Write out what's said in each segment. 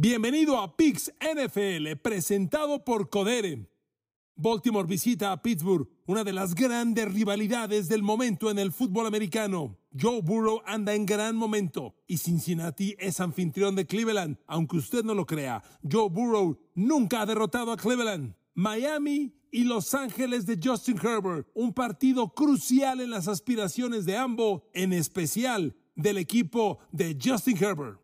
Bienvenido a Pix NFL, presentado por Codere. Baltimore visita a Pittsburgh, una de las grandes rivalidades del momento en el fútbol americano. Joe Burrow anda en gran momento y Cincinnati es anfitrión de Cleveland. Aunque usted no lo crea, Joe Burrow nunca ha derrotado a Cleveland. Miami y Los Ángeles de Justin Herbert, un partido crucial en las aspiraciones de ambos, en especial del equipo de Justin Herbert.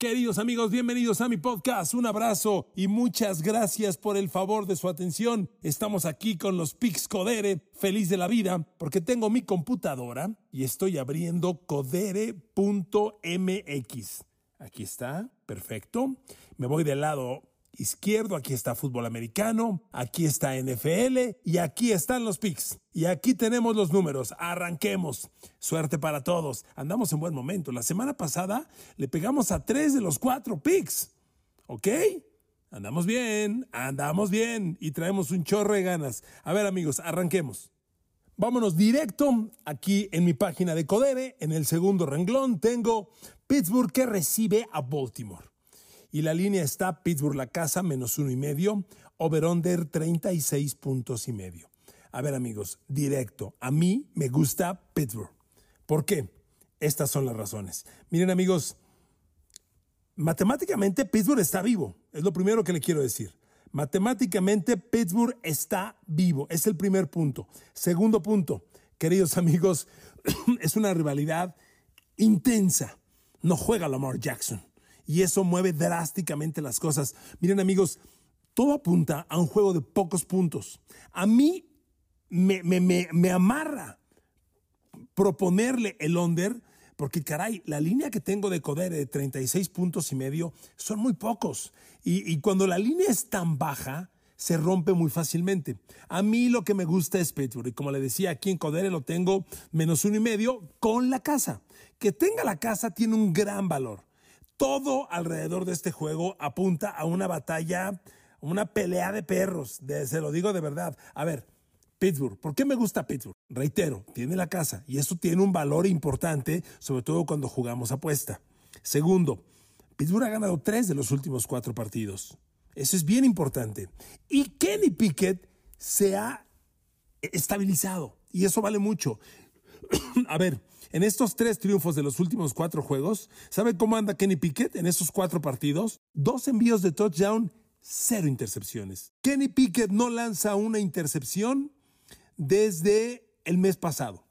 Queridos amigos, bienvenidos a mi podcast. Un abrazo y muchas gracias por el favor de su atención. Estamos aquí con los Pix Codere, feliz de la vida, porque tengo mi computadora y estoy abriendo codere.mx. Aquí está, perfecto. Me voy del lado izquierdo, aquí está fútbol americano, aquí está NFL y aquí están los picks. Y aquí tenemos los números. Arranquemos. Suerte para todos. Andamos en buen momento. La semana pasada le pegamos a tres de los cuatro picks. ¿Ok? Andamos bien, andamos bien y traemos un chorro de ganas. A ver amigos, arranquemos. Vámonos directo aquí en mi página de Codere. En el segundo renglón tengo Pittsburgh que recibe a Baltimore y la línea está Pittsburgh la casa menos uno y medio, over-under 36 puntos y medio. A ver amigos, directo, a mí me gusta Pittsburgh. ¿Por qué? Estas son las razones. Miren amigos, matemáticamente Pittsburgh está vivo, es lo primero que le quiero decir. Matemáticamente Pittsburgh está vivo, es el primer punto. Segundo punto, queridos amigos, es una rivalidad intensa. No juega Lamar Jackson y eso mueve drásticamente las cosas. Miren amigos, todo apunta a un juego de pocos puntos. A mí me, me, amarra proponerle el under, porque caray, la línea que tengo de Codere de 36 puntos y medio son muy pocos. Y, y, cuando la línea es tan baja, se rompe muy fácilmente. A mí lo que me gusta es Pittsburgh, y como le decía, aquí en Codere lo tengo menos uno y medio con la casa. Que tenga la casa tiene un gran valor todo alrededor de este juego apunta a una batalla, una pelea de perros, se lo digo de verdad. A ver, Pittsburgh, ¿por qué me gusta Pittsburgh? Reitero, tiene la casa y eso tiene un valor importante, sobre todo cuando jugamos apuesta. Segundo, Pittsburgh ha ganado tres de los últimos cuatro partidos. Eso es bien importante. Y Kenny Pickett se ha estabilizado y eso vale mucho. a ver, en estos tres triunfos de los últimos cuatro juegos, ¿sabe cómo anda Kenny Pickett en esos cuatro partidos? Dos envíos de touchdown, cero intercepciones. Kenny Pickett no lanza una intercepción desde el mes pasado.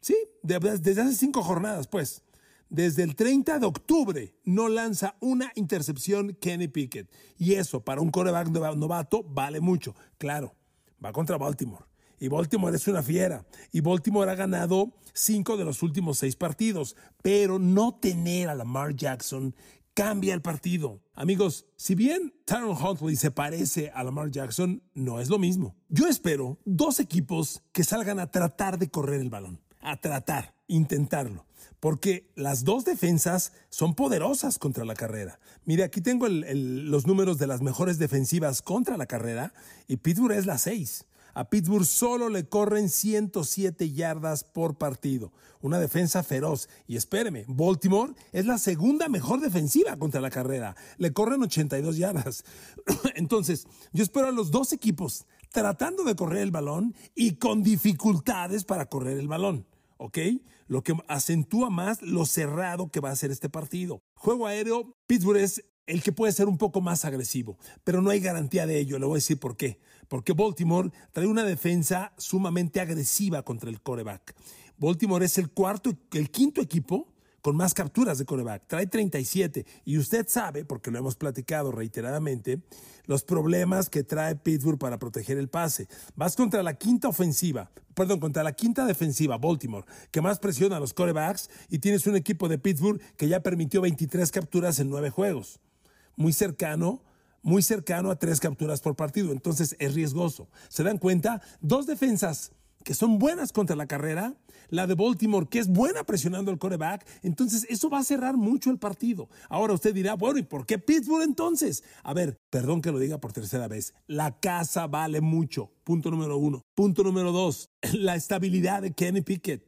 Sí, desde hace cinco jornadas, pues. Desde el 30 de octubre no lanza una intercepción Kenny Pickett. Y eso para un coreback novato vale mucho. Claro, va contra Baltimore. Y Baltimore es una fiera. Y Baltimore ha ganado cinco de los últimos seis partidos. Pero no tener a Lamar Jackson cambia el partido. Amigos, si bien Tyron Huntley se parece a Lamar Jackson, no es lo mismo. Yo espero dos equipos que salgan a tratar de correr el balón. A tratar, intentarlo. Porque las dos defensas son poderosas contra la carrera. Mire, aquí tengo los números de las mejores defensivas contra la carrera y Pittsburgh es la seis. A Pittsburgh solo le corren 107 yardas por partido. Una defensa feroz. Y espéreme, Baltimore es la segunda mejor defensiva contra la carrera. Le corren 82 yardas. Entonces, yo espero a los dos equipos tratando de correr el balón y con dificultades para correr el balón. ¿ok? Lo que acentúa más lo cerrado que va a ser este partido. Juego aéreo, Pittsburgh es el que puede ser un poco más agresivo, pero no hay garantía de ello. Le voy a decir por qué. Porque Baltimore trae una defensa sumamente agresiva contra el coreback. Baltimore es el cuarto, el quinto equipo con más capturas de coreback. Trae 37. Y usted sabe, porque lo hemos platicado reiteradamente, los problemas que trae Pittsburgh para proteger el pase. Vas contra la quinta ofensiva, perdón, contra la quinta defensiva, Baltimore, que más presiona a los corebacks, y tienes un equipo de Pittsburgh que ya permitió 23 capturas en nueve juegos muy cercano, muy cercano a tres capturas por partido. Entonces es riesgoso. ¿Se dan cuenta? Dos defensas que son buenas contra la carrera, la de Baltimore, que es buena presionando el coreback, entonces eso va a cerrar mucho el partido. Ahora usted dirá, bueno, ¿y por qué Pittsburgh entonces? A ver, perdón que lo diga por tercera vez, la casa vale mucho, punto número uno. Punto número dos, la estabilidad de Kenny Pickett.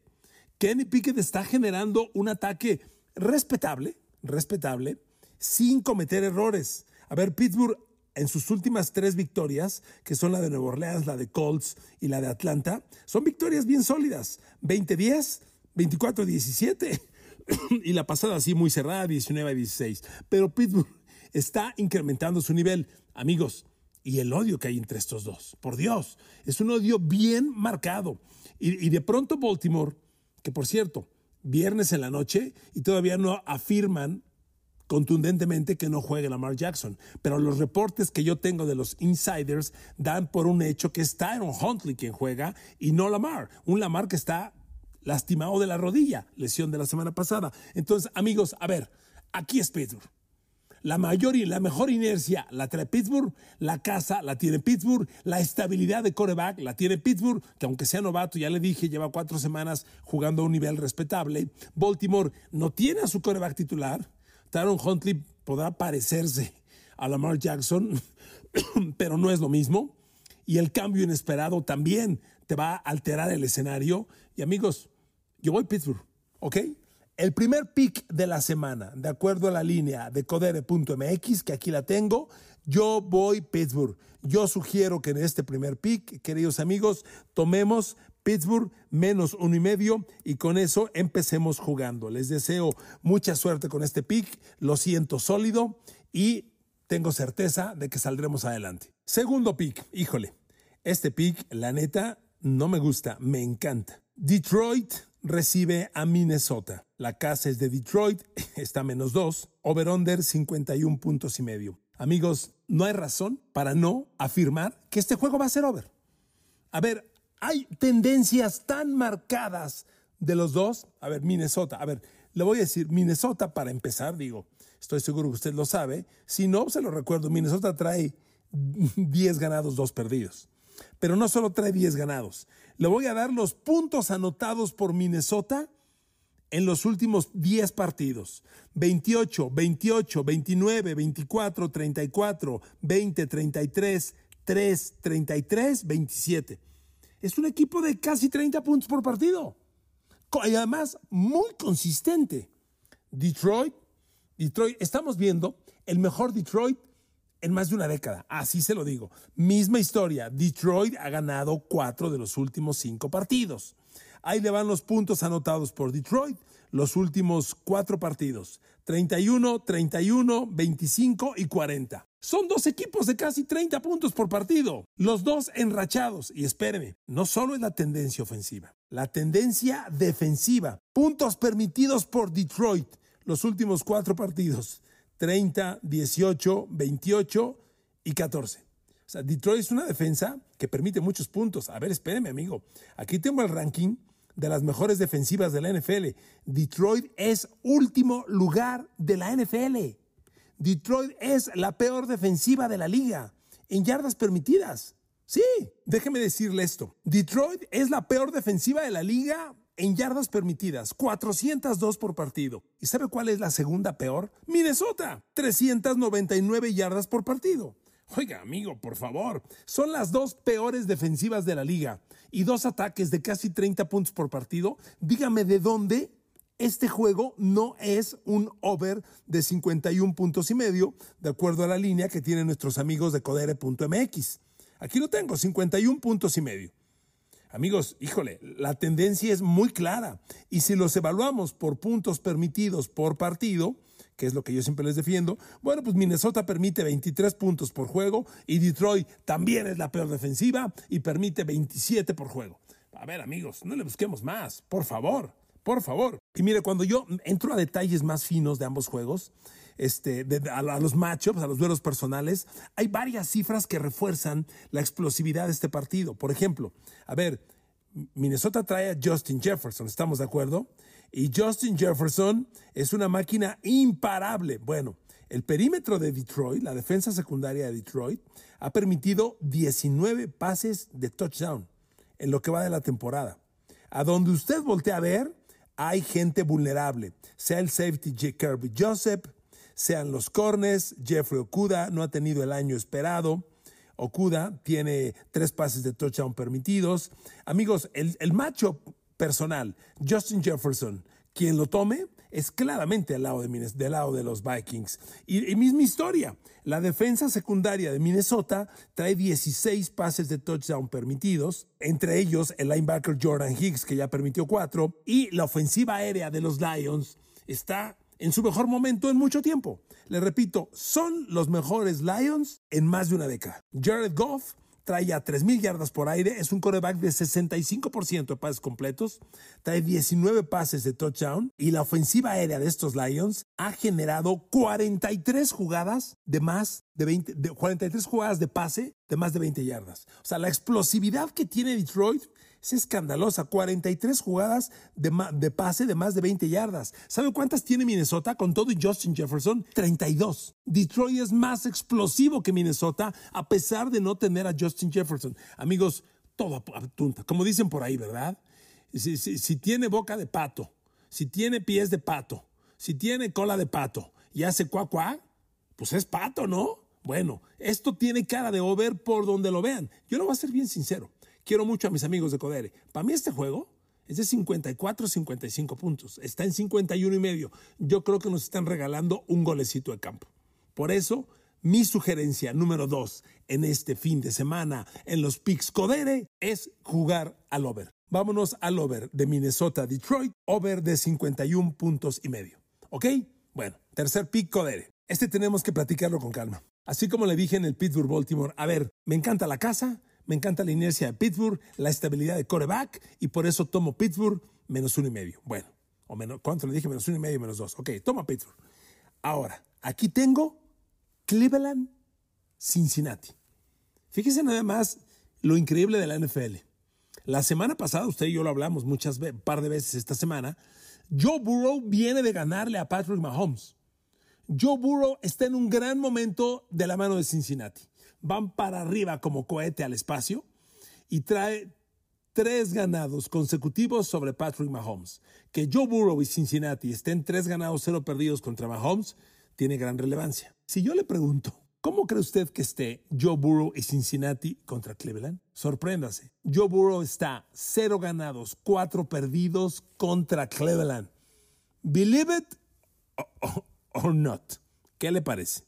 Kenny Pickett está generando un ataque respetable, respetable, sin cometer errores. A ver, Pittsburgh en sus últimas tres victorias, que son la de Nueva Orleans, la de Colts y la de Atlanta, son victorias bien sólidas. 20-10, 24-17 y la pasada así muy cerrada, 19-16. Pero Pittsburgh está incrementando su nivel. Amigos, y el odio que hay entre estos dos, por Dios, es un odio bien marcado. Y, y de pronto Baltimore, que por cierto, viernes en la noche y todavía no afirman contundentemente que no juegue Lamar Jackson. Pero los reportes que yo tengo de los insiders dan por un hecho que es Tyron Huntley quien juega y no Lamar. Un Lamar que está lastimado de la rodilla, lesión de la semana pasada. Entonces, amigos, a ver, aquí es Pittsburgh. La mayor y la mejor inercia la trae Pittsburgh, la casa la tiene Pittsburgh, la estabilidad de coreback la tiene Pittsburgh, que aunque sea novato, ya le dije, lleva cuatro semanas jugando a un nivel respetable. Baltimore no tiene a su coreback titular, Taron Huntley podrá parecerse a Lamar Jackson, pero no es lo mismo. Y el cambio inesperado también te va a alterar el escenario. Y amigos, yo voy a Pittsburgh, ¿ok? El primer pick de la semana, de acuerdo a la línea de codere.mx, que aquí la tengo, yo voy Pittsburgh. Yo sugiero que en este primer pick, queridos amigos, tomemos Pittsburgh menos uno y medio y con eso empecemos jugando. Les deseo mucha suerte con este pick, lo siento sólido y tengo certeza de que saldremos adelante. Segundo pick, híjole, este pick, la neta, no me gusta, me encanta. Detroit recibe a Minnesota. La casa es de Detroit, está menos dos, over-under 51 puntos y medio. Amigos, no hay razón para no afirmar que este juego va a ser over. A ver, hay tendencias tan marcadas de los dos. A ver, Minnesota, a ver, le voy a decir, Minnesota para empezar, digo, estoy seguro que usted lo sabe. Si no, se lo recuerdo, Minnesota trae 10 ganados, 2 perdidos. Pero no solo trae 10 ganados. Le voy a dar los puntos anotados por Minnesota en los últimos 10 partidos. 28, 28, 29, 24, 34, 20, 33, 3, 33, 27 es un equipo de casi 30 puntos por partido. Y además, muy consistente. Detroit, Detroit, estamos viendo el mejor Detroit en más de una década. Así se lo digo. Misma historia. Detroit ha ganado cuatro de los últimos cinco partidos. Ahí le van los puntos anotados por Detroit los últimos cuatro partidos. 31, 31, 25 y 40. Son dos equipos de casi 30 puntos por partido, los dos enrachados. Y espéreme, no solo es la tendencia ofensiva, la tendencia defensiva. Puntos permitidos por Detroit, los últimos cuatro partidos, 30, 18, 28 y 14. O sea, Detroit es una defensa que permite muchos puntos. A ver, espéreme, amigo. Aquí tengo el ranking de las mejores defensivas de la NFL. Detroit es último lugar de la NFL. Detroit es la peor defensiva de la liga en yardas permitidas. Sí, déjeme decirle esto. Detroit es la peor defensiva de la liga en yardas permitidas, 402 por partido. ¿Y sabe cuál es la segunda peor? Minnesota, 399 yardas por partido. Oiga, amigo, por favor, son las dos peores defensivas de la liga y dos ataques de casi 30 puntos por partido. Dígame de dónde este juego no es un over de 51 puntos y medio, de acuerdo a la línea que tienen nuestros amigos de codere.mx. Aquí lo tengo, 51 puntos y medio. Amigos, híjole, la tendencia es muy clara y si los evaluamos por puntos permitidos por partido, que es lo que yo siempre les defiendo, bueno, pues Minnesota permite 23 puntos por juego y Detroit también es la peor defensiva y permite 27 por juego. A ver, amigos, no le busquemos más, por favor, por favor. Y mire, cuando yo entro a detalles más finos de ambos juegos, este, a, los matchups, a los duelos personales, hay varias cifras que refuerzan la explosividad de este partido. Por ejemplo, a ver, Minnesota trae a Justin Jefferson, ¿estamos de acuerdo? Y Justin Jefferson es una máquina imparable. Bueno, el perímetro de Detroit, la defensa secundaria de Detroit, ha permitido 19 pases de touchdown en lo que va de la temporada. A donde usted voltea a ver, hay gente vulnerable, sea el safety J. Kirby Joseph, sean los corners, Jeffrey Okuda no ha tenido el año esperado. Okuda tiene tres pases de touchdown permitidos. Amigos, el, el macho personal, Justin Jefferson, quien lo tome, es claramente al lado de, del lado de los Vikings. Y, misma historia, la defensa secundaria de Minnesota trae 16 pases de touchdown permitidos, entre ellos el linebacker Jordan Hicks, que ya permitió 4, y la ofensiva aérea de los Lions está en su mejor momento en mucho tiempo. Le repito, son los mejores Lions en más de una década. Jared Goff trae ya 3.000 yardas por aire, es un coreback de 65% de pases completos, trae 19 pases de touchdown y la ofensiva aérea de estos Lions ha generado 43 jugadas de más de 20, de 43 jugadas de pase de más de 20 yardas. O sea, la explosividad que tiene Detroit es escandalosa. 43 jugadas de, pase de más de 20 yardas. ¿Sabe cuántas tiene Minnesota con todo y Justin Jefferson? 32. Detroit es más explosivo que Minnesota a pesar de no tener a Justin Jefferson. Amigos, todo apunta. Como dicen por ahí, ¿verdad? Si, si tiene boca de pato, si tiene pies de pato, si tiene cola de pato y hace cuá cuá, pues es pato, ¿no? Bueno, esto tiene cara de over por donde lo vean. Yo lo voy a ser bien sincero. Quiero mucho a mis amigos de Codere. Para mí este juego es de 54, 55 puntos. Está en 51 y medio. Yo creo que nos están regalando un golecito de campo. Por eso, mi sugerencia número dos en este fin de semana en los picks Codere es jugar al over. Vámonos al over de Minnesota Detroit, over de 51 puntos y medio. ¿Ok? Bueno, tercer pick Codere. Este tenemos que platicarlo con calma. Así como le dije en el Pittsburgh Baltimore, a ver, me encanta la casa, me encanta la inercia de Pittsburgh, la estabilidad de coreback y por eso tomo Pittsburgh menos uno y medio. Bueno, o menos, ¿cuánto le dije? Menos uno y medio, menos dos. Ok, toma Pittsburgh. Ahora, aquí tengo Cleveland, Cincinnati. Fíjese nada más lo increíble de la NFL. La semana pasada, usted y yo lo hablamos muchas veces, par de veces esta semana, Joe Burrow viene de ganarle a Patrick Mahomes. Joe Burrow está en un gran momento de la mano de Cincinnati van para arriba como cohete al espacio y trae tres ganados consecutivos sobre Patrick Mahomes. Que Joe Burrow y Cincinnati estén tres ganados, cero perdidos contra Mahomes, tiene gran relevancia. Si yo le pregunto, ¿cómo cree usted que esté Joe Burrow y Cincinnati contra Cleveland? Sorpréndase. Joe Burrow está cero ganados, cuatro perdidos contra Cleveland. Believe it or not. ¿Qué le parece?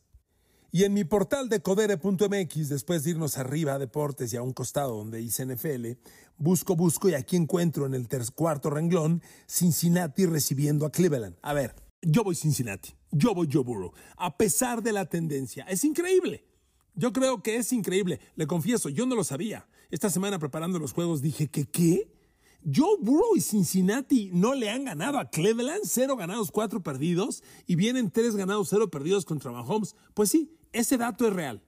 Y en mi portal de codere.mx, después de irnos arriba a deportes y a un costado donde dice NFL, busco, busco y aquí encuentro en el cuarto renglón Cincinnati recibiendo a Cleveland. A ver, yo voy Cincinnati, yo voy Joe Burrow, a pesar de la tendencia. Es increíble. Yo creo que es increíble. Le confieso, yo no lo sabía. Esta semana preparando los juegos dije que qué. Joe Burrow y Cincinnati no le han ganado a Cleveland, cero ganados, cuatro perdidos, y vienen tres ganados, cero perdidos contra Mahomes. Pues sí, ese dato es real.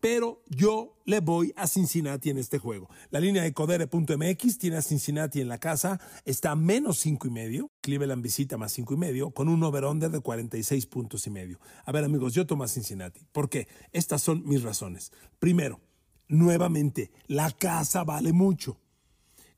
Pero yo le voy a Cincinnati en este juego. La línea de codere.mx tiene a Cincinnati en la casa, está a menos cinco y medio. Cleveland visita más cinco y medio, con un over-under de 46 puntos y medio. A ver, amigos, yo tomo a Cincinnati. ¿Por qué? Estas son mis razones. Primero, nuevamente, la casa vale mucho.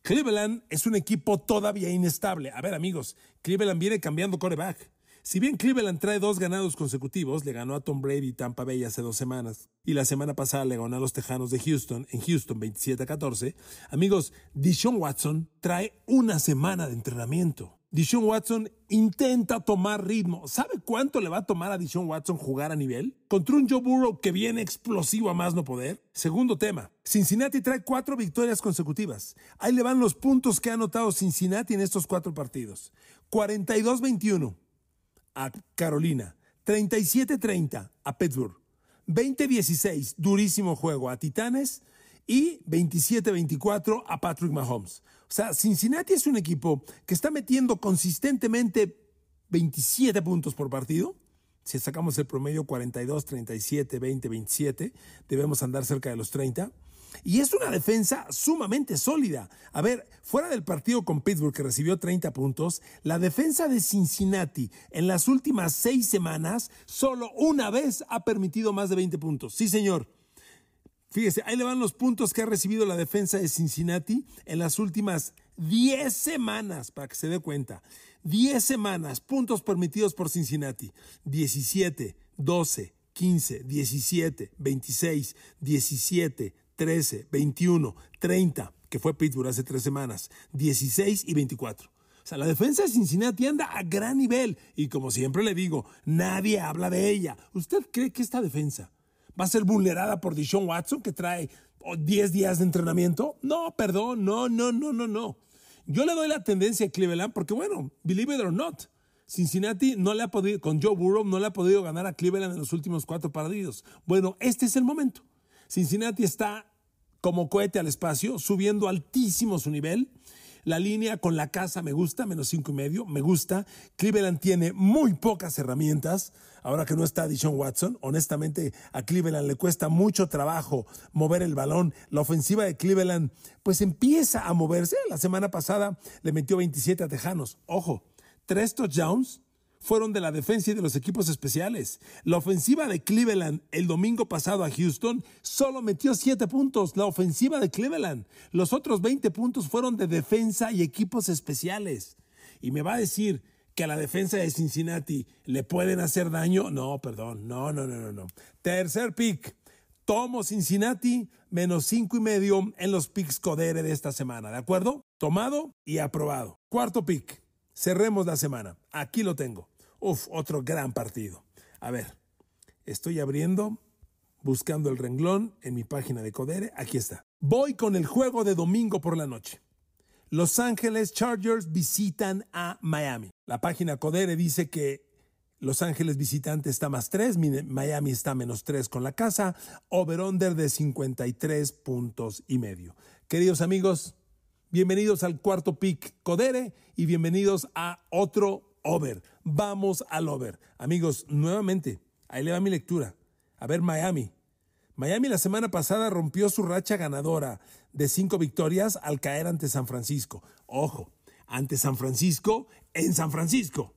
Cleveland es un equipo todavía inestable. A ver, amigos, Cleveland viene cambiando coreback. Si bien Cleveland trae dos ganados consecutivos, le ganó a Tom Brady y Tampa Bay hace dos semanas, y la semana pasada le ganó a los Tejanos de Houston en Houston 27 a 14, amigos, Dishon Watson trae una semana de entrenamiento. Dishon Watson intenta tomar ritmo. ¿Sabe cuánto le va a tomar a Dishon Watson jugar a nivel? Contra un Joe Burrow que viene explosivo a más no poder. Segundo tema. Cincinnati trae cuatro victorias consecutivas. Ahí le van los puntos que ha anotado Cincinnati en estos cuatro partidos. 42-21 a Carolina, 37-30 a Pittsburgh, 20-16, durísimo juego a Titanes y 27-24 a Patrick Mahomes. O sea, Cincinnati es un equipo que está metiendo consistentemente 27 puntos por partido. Si sacamos el promedio 42, 37, 20, 27, debemos andar cerca de los 30. Y es una defensa sumamente sólida. A ver, fuera del partido con Pittsburgh que recibió 30 puntos, la defensa de Cincinnati en las últimas seis semanas solo una vez ha permitido más de 20 puntos. Sí, señor. Fíjese, ahí le van los puntos que ha recibido la defensa de Cincinnati en las últimas 10 semanas, para que se dé cuenta. 10 semanas, puntos permitidos por Cincinnati. 17, 12, 15, 17, 26, 17, 13, 21, 30, que fue Pittsburgh hace tres semanas, 16 y 24. O O sea, la defensa de Cincinnati anda a gran nivel y como siempre le digo, nadie habla de ella. ¿Usted cree que esta defensa va a ser vulnerada por Deshaun Watson que trae 10 días de entrenamiento? No, perdón, no, no, no, no, no. Yo le doy la tendencia a Cleveland porque, bueno, believe it or not, Cincinnati no le ha podido, con Joe Burrow, no le ha podido ganar a Cleveland en los últimos cuatro partidos. Bueno, este es el momento. Cincinnati está como cohete al espacio, subiendo altísimo su nivel. La línea con la casa me gusta, menos cinco y medio, me gusta. Cleveland tiene muy pocas herramientas. Ahora que no está Dishon Watson, honestamente a Cleveland le cuesta mucho trabajo mover el balón. La ofensiva de Cleveland pues empieza a moverse. La semana pasada le metió 27 a Tejanos. Ojo, tres touchdowns fueron de la defensa y de los equipos especiales. La ofensiva de Cleveland el domingo pasado a Houston solo metió 7 puntos. La ofensiva de Cleveland. Los otros 20 puntos fueron de defensa y equipos especiales. Y me va a decir que a la defensa de Cincinnati le pueden hacer daño. No, perdón. No, no, no, no, no. Tercer pick. Tomo Cincinnati menos cinco y medio en los picks Codere de esta semana. ¿De acuerdo? Tomado y aprobado. Cuarto pick. Cerremos la semana. Aquí lo tengo. Uf, otro gran partido. A ver, estoy abriendo, buscando el renglón en mi página de Codere. Aquí está. Voy con el juego de domingo por la noche. Los Ángeles Chargers visitan a Miami. La página Codere dice que Los Ángeles visitante está más 3, Miami está menos 3 con la casa, over-under de 53 puntos y medio. Queridos amigos, Bienvenidos al cuarto pick Codere y bienvenidos a otro over. Vamos al over. Amigos, nuevamente, ahí le va mi lectura. A ver, Miami. Miami la semana pasada rompió su racha ganadora de cinco victorias al caer ante San Francisco. Ojo, ante San Francisco en San Francisco,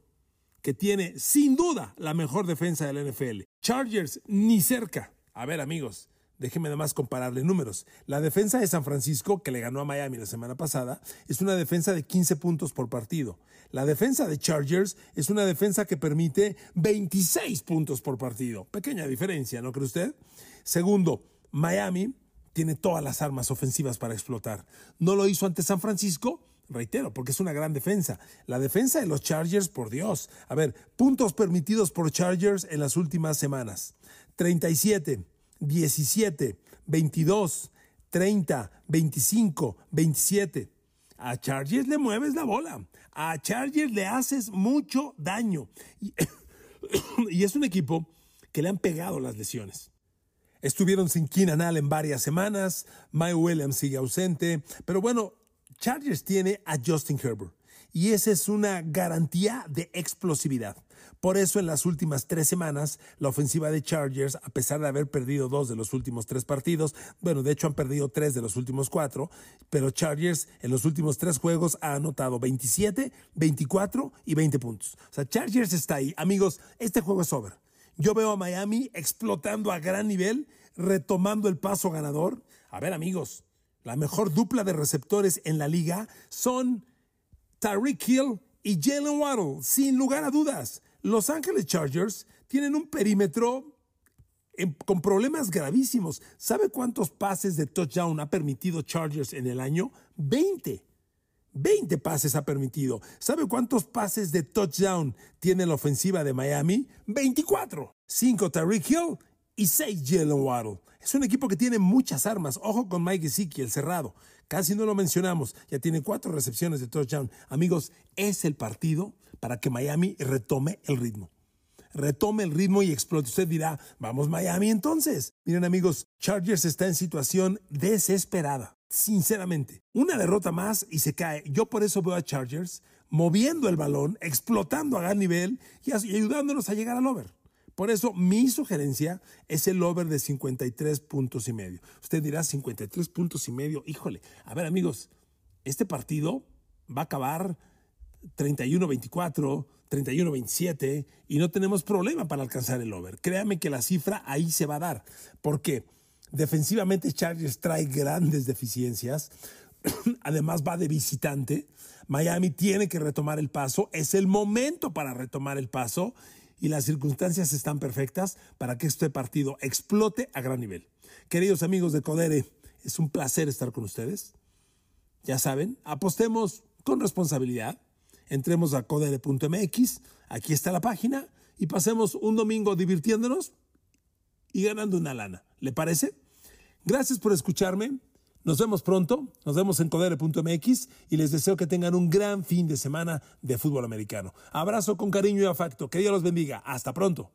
que tiene sin duda la mejor defensa del NFL. Chargers ni cerca. A ver, amigos, Déjeme además compararle números. La defensa de San Francisco, que le ganó a Miami la semana pasada, es una defensa de 15 puntos por partido. La defensa de Chargers es una defensa que permite 26 puntos por partido. Pequeña diferencia, ¿no cree usted? Segundo, Miami tiene todas las armas ofensivas para explotar. No lo hizo ante San Francisco, reitero, porque es una gran defensa. La defensa de los Chargers, por Dios. A ver, puntos permitidos por Chargers en las últimas semanas. 37. 17, 22, 30, 25, 27. A Chargers le mueves la bola. A Chargers le haces mucho daño. Y, es un equipo que le han pegado las lesiones. Estuvieron sin Keenan Allen varias semanas. Mike Williams sigue ausente. Pero bueno, Chargers tiene a Justin Herbert. Y esa es una garantía de explosividad. Por eso en las últimas tres semanas, la ofensiva de Chargers, a pesar de haber perdido dos de los últimos tres partidos, bueno, de hecho han perdido tres de los últimos cuatro, pero Chargers en los últimos tres juegos ha anotado 27, 24 y 20 puntos. O sea, Chargers está ahí. Amigos, este juego es over. Yo veo a Miami explotando a gran nivel, retomando el paso ganador. A ver, amigos, la mejor dupla de receptores en la liga son Tyreek Hill y Jalen Waddle, sin lugar a dudas. Los Ángeles Chargers tienen un perímetro con problemas gravísimos. ¿Sabe cuántos pases de touchdown ha permitido Chargers en el año? 20. 20 pases ha permitido. ¿Sabe cuántos pases de touchdown tiene la ofensiva de Miami? 24. 5 Tariq Hill y 6 Jalen Waddle. Es un equipo que tiene muchas armas. Ojo con Mike Gesicki, el cerrado. Casi no lo mencionamos. Ya tiene cuatro recepciones de touchdown. Amigos, es el partido para que Miami retome el ritmo. Retome el ritmo y explote. Usted dirá, vamos Miami entonces. Miren amigos, Chargers está en situación desesperada. Sinceramente, una derrota más y se cae. Yo por eso veo a Chargers moviendo el balón, explotando a gran nivel y ayudándonos a llegar al over. Por eso mi sugerencia es el over de 53 puntos y medio. Usted dirá 53 puntos y medio. Híjole, a ver amigos, este partido va a acabar 31-24, 31-27 y no tenemos problema para alcanzar el over. Créame que la cifra ahí se va a dar, porque defensivamente Chargers trae grandes deficiencias, además va de visitante, Miami tiene que retomar el paso, es el momento para retomar el paso y las circunstancias están perfectas para que este partido explote a gran nivel. Queridos amigos de Codere, es un placer estar con ustedes. Ya saben, apostemos con responsabilidad entremos a codere.mx, aquí está la página, y pasemos un domingo divirtiéndonos y ganando una lana. ¿Le parece? Gracias por escucharme. Nos vemos pronto, nos vemos en codere.mx y les deseo que tengan un gran fin de semana de fútbol americano. Abrazo con cariño y afecto. Que Dios los bendiga. Hasta pronto.